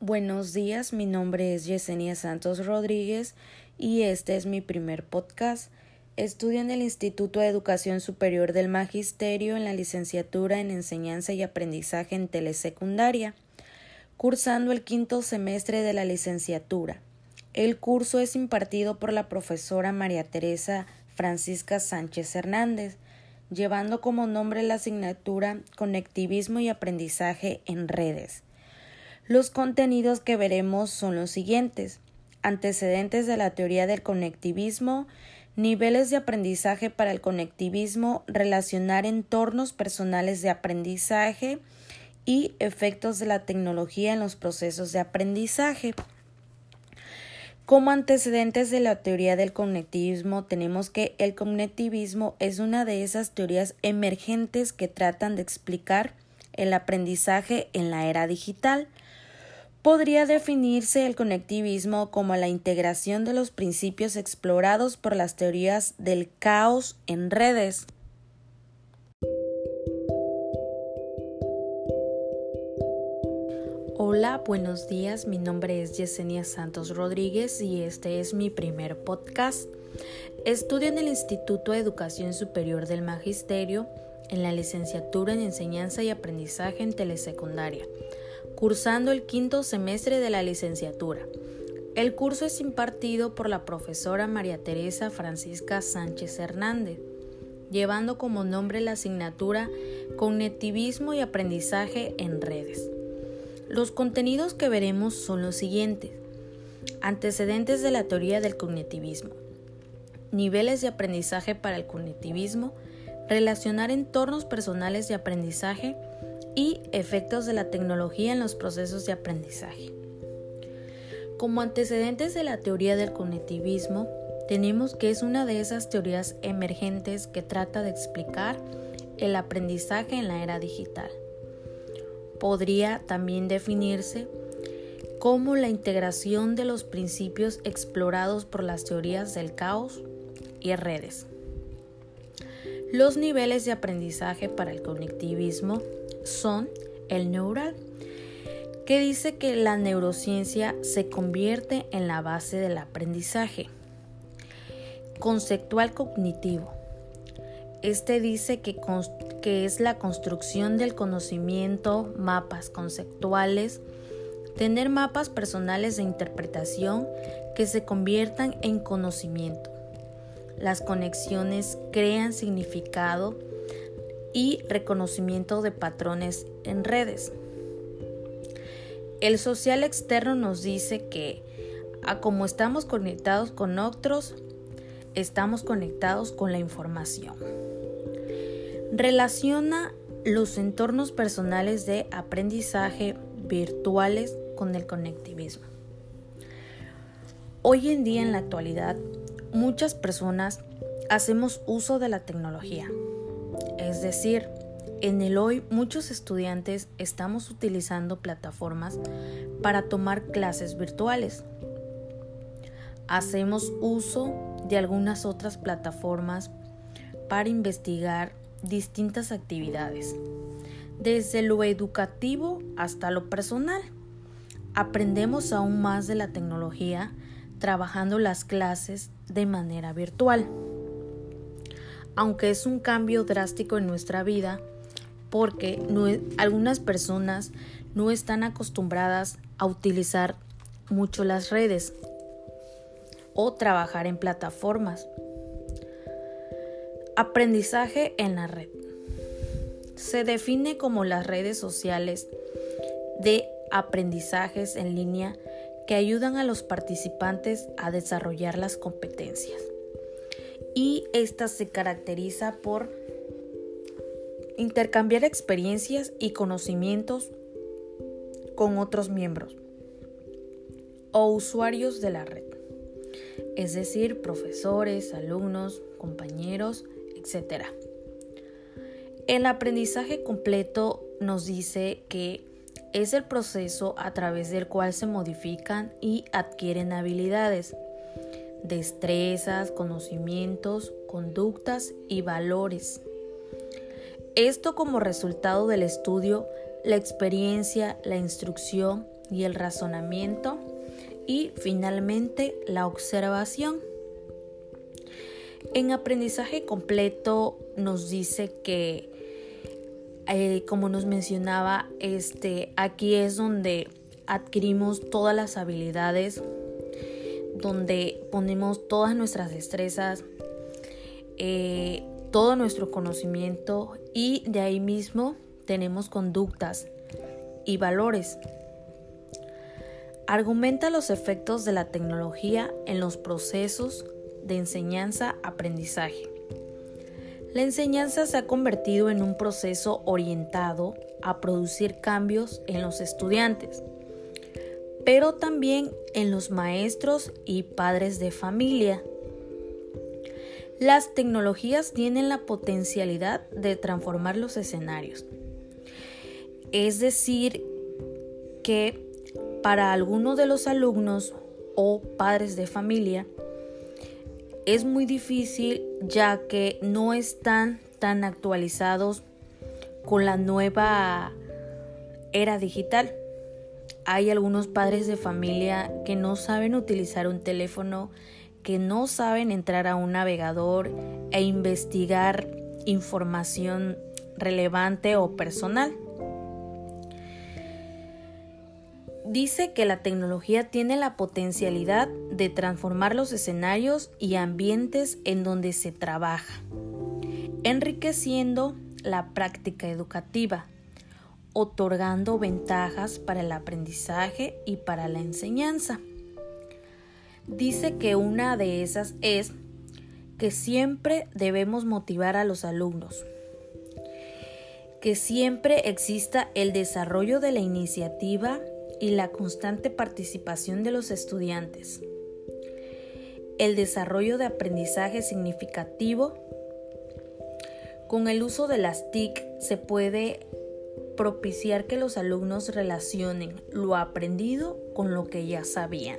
Buenos días, mi nombre es Yesenia Santos Rodríguez y este es mi primer podcast. Estudio en el Instituto de Educación Superior del Magisterio en la licenciatura en Enseñanza y Aprendizaje en Telesecundaria, cursando el quinto semestre de la licenciatura. El curso es impartido por la profesora María Teresa Francisca Sánchez Hernández, llevando como nombre la asignatura Conectivismo y Aprendizaje en Redes. Los contenidos que veremos son los siguientes antecedentes de la teoría del conectivismo, niveles de aprendizaje para el conectivismo, relacionar entornos personales de aprendizaje y efectos de la tecnología en los procesos de aprendizaje. Como antecedentes de la teoría del conectivismo tenemos que el conectivismo es una de esas teorías emergentes que tratan de explicar el aprendizaje en la era digital. Podría definirse el conectivismo como la integración de los principios explorados por las teorías del caos en redes. Hola, buenos días. Mi nombre es Yesenia Santos Rodríguez y este es mi primer podcast. Estudio en el Instituto de Educación Superior del Magisterio en la licenciatura en Enseñanza y Aprendizaje en Telesecundaria cursando el quinto semestre de la licenciatura. El curso es impartido por la profesora María Teresa Francisca Sánchez Hernández, llevando como nombre la asignatura Cognitivismo y Aprendizaje en Redes. Los contenidos que veremos son los siguientes. Antecedentes de la teoría del cognitivismo. Niveles de aprendizaje para el cognitivismo. Relacionar entornos personales de aprendizaje y efectos de la tecnología en los procesos de aprendizaje. Como antecedentes de la teoría del cognitivismo, tenemos que es una de esas teorías emergentes que trata de explicar el aprendizaje en la era digital. Podría también definirse como la integración de los principios explorados por las teorías del caos y redes. Los niveles de aprendizaje para el cognitivismo son el neural, que dice que la neurociencia se convierte en la base del aprendizaje. Conceptual cognitivo. Este dice que es la construcción del conocimiento, mapas conceptuales, tener mapas personales de interpretación que se conviertan en conocimiento. Las conexiones crean significado y reconocimiento de patrones en redes. El social externo nos dice que a como estamos conectados con otros, estamos conectados con la información. Relaciona los entornos personales de aprendizaje virtuales con el conectivismo. Hoy en día, en la actualidad, muchas personas hacemos uso de la tecnología es decir, en el hoy muchos estudiantes estamos utilizando plataformas para tomar clases virtuales. Hacemos uso de algunas otras plataformas para investigar distintas actividades, desde lo educativo hasta lo personal. Aprendemos aún más de la tecnología trabajando las clases de manera virtual aunque es un cambio drástico en nuestra vida, porque algunas personas no están acostumbradas a utilizar mucho las redes o trabajar en plataformas. Aprendizaje en la red. Se define como las redes sociales de aprendizajes en línea que ayudan a los participantes a desarrollar las competencias y esta se caracteriza por intercambiar experiencias y conocimientos con otros miembros o usuarios de la red, es decir, profesores, alumnos, compañeros, etc. El aprendizaje completo nos dice que es el proceso a través del cual se modifican y adquieren habilidades destrezas, conocimientos, conductas y valores. Esto como resultado del estudio, la experiencia, la instrucción y el razonamiento y finalmente la observación. En aprendizaje completo nos dice que, eh, como nos mencionaba, este, aquí es donde adquirimos todas las habilidades, donde ponemos todas nuestras destrezas, eh, todo nuestro conocimiento y de ahí mismo tenemos conductas y valores. Argumenta los efectos de la tecnología en los procesos de enseñanza-aprendizaje. La enseñanza se ha convertido en un proceso orientado a producir cambios en los estudiantes, pero también en los maestros y padres de familia. Las tecnologías tienen la potencialidad de transformar los escenarios. Es decir, que para algunos de los alumnos o padres de familia, es muy difícil ya que no están tan actualizados con la nueva era digital. Hay algunos padres de familia que no saben utilizar un teléfono, que no saben entrar a un navegador e investigar información relevante o personal. Dice que la tecnología tiene la potencialidad de transformar los escenarios y ambientes en donde se trabaja, enriqueciendo la práctica educativa, otorgando ventajas para el aprendizaje y para la enseñanza. Dice que una de esas es que siempre debemos motivar a los alumnos, que siempre exista el desarrollo de la iniciativa y la constante participación de los estudiantes. El desarrollo de aprendizaje significativo. Con el uso de las TIC se puede propiciar que los alumnos relacionen lo aprendido con lo que ya sabían.